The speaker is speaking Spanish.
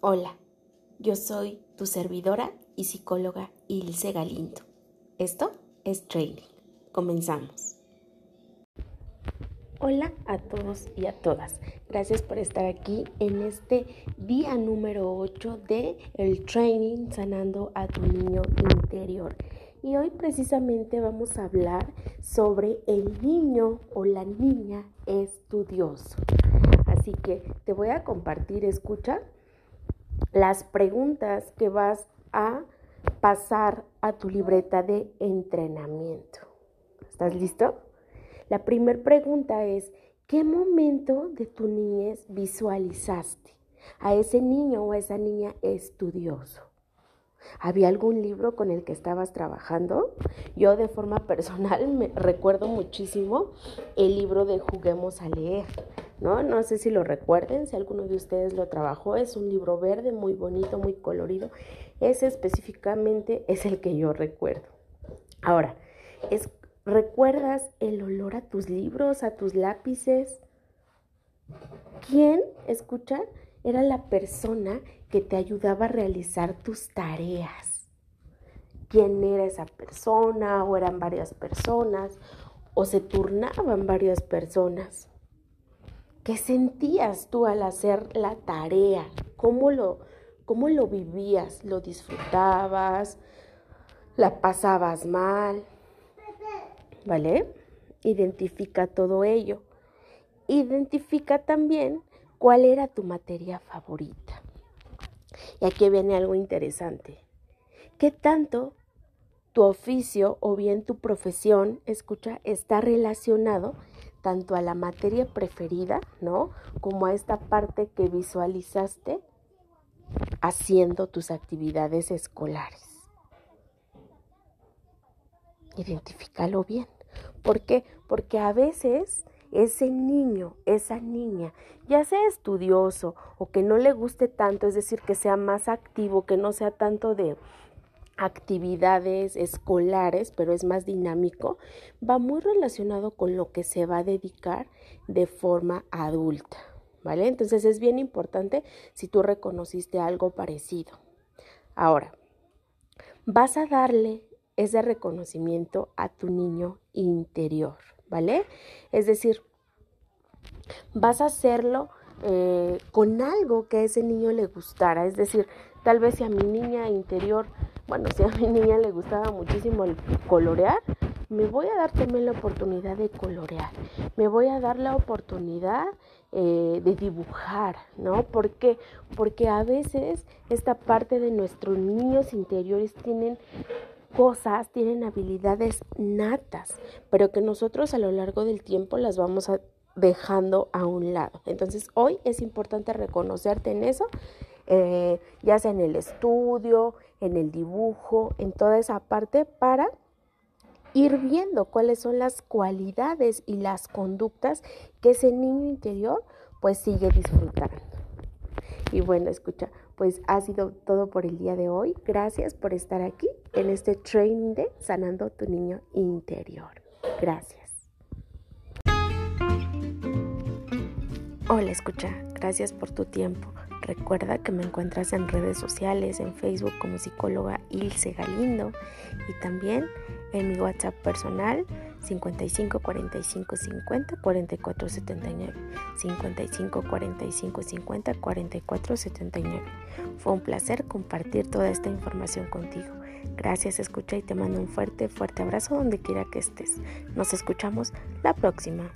Hola, yo soy tu servidora y psicóloga Ilse Galindo. Esto es Training. Comenzamos. Hola a todos y a todas. Gracias por estar aquí en este día número 8 de el Training Sanando a tu niño interior. Y hoy precisamente vamos a hablar sobre el niño o la niña estudioso. Así que te voy a compartir, escucha, las preguntas que vas a pasar a tu libreta de entrenamiento. ¿Estás listo? La primera pregunta es, ¿qué momento de tu niñez visualizaste a ese niño o a esa niña estudioso? ¿Había algún libro con el que estabas trabajando? Yo de forma personal me recuerdo muchísimo el libro de Juguemos a leer. ¿no? No sé si lo recuerden, si alguno de ustedes lo trabajó, es un libro verde muy bonito, muy colorido. Ese específicamente es el que yo recuerdo. Ahora, ¿recuerdas el olor a tus libros, a tus lápices? ¿Quién, escucha, era la persona que te ayudaba a realizar tus tareas? ¿Quién era esa persona o eran varias personas o se turnaban varias personas? ¿Qué sentías tú al hacer la tarea? ¿Cómo lo, cómo lo vivías? ¿Lo disfrutabas? ¿La pasabas mal? ¿Vale? Identifica todo ello. Identifica también cuál era tu materia favorita. Y aquí viene algo interesante. ¿Qué tanto tu oficio o bien tu profesión, escucha, está relacionado tanto a la materia preferida, ¿no? Como a esta parte que visualizaste haciendo tus actividades escolares. Identifícalo bien. ¿Por qué? Porque a veces ese niño, esa niña, ya sea estudioso o que no le guste tanto, es decir, que sea más activo, que no sea tanto de actividades escolares, pero es más dinámico, va muy relacionado con lo que se va a dedicar de forma adulta, ¿vale? Entonces es bien importante si tú reconociste algo parecido. Ahora, vas a darle ese reconocimiento a tu niño interior, ¿vale? Es decir, vas a hacerlo eh, con algo que a ese niño le gustara, es decir, tal vez si a mi niña interior bueno, si a mi niña le gustaba muchísimo el colorear, me voy a dar también la oportunidad de colorear, me voy a dar la oportunidad eh, de dibujar, ¿no? ¿Por qué? Porque a veces esta parte de nuestros niños interiores tienen cosas, tienen habilidades natas, pero que nosotros a lo largo del tiempo las vamos dejando a un lado. Entonces hoy es importante reconocerte en eso eh, ya sea en el estudio, en el dibujo, en toda esa parte para ir viendo cuáles son las cualidades y las conductas que ese niño interior pues sigue disfrutando. Y bueno, escucha, pues ha sido todo por el día de hoy. Gracias por estar aquí en este training de Sanando tu Niño Interior. Gracias. Hola, escucha, gracias por tu tiempo. Recuerda que me encuentras en redes sociales, en Facebook como psicóloga Ilse Galindo y también en mi WhatsApp personal 55 45 50 44 79 55 45 50 44 79. Fue un placer compartir toda esta información contigo. Gracias, escucha y te mando un fuerte, fuerte abrazo donde quiera que estés. Nos escuchamos la próxima.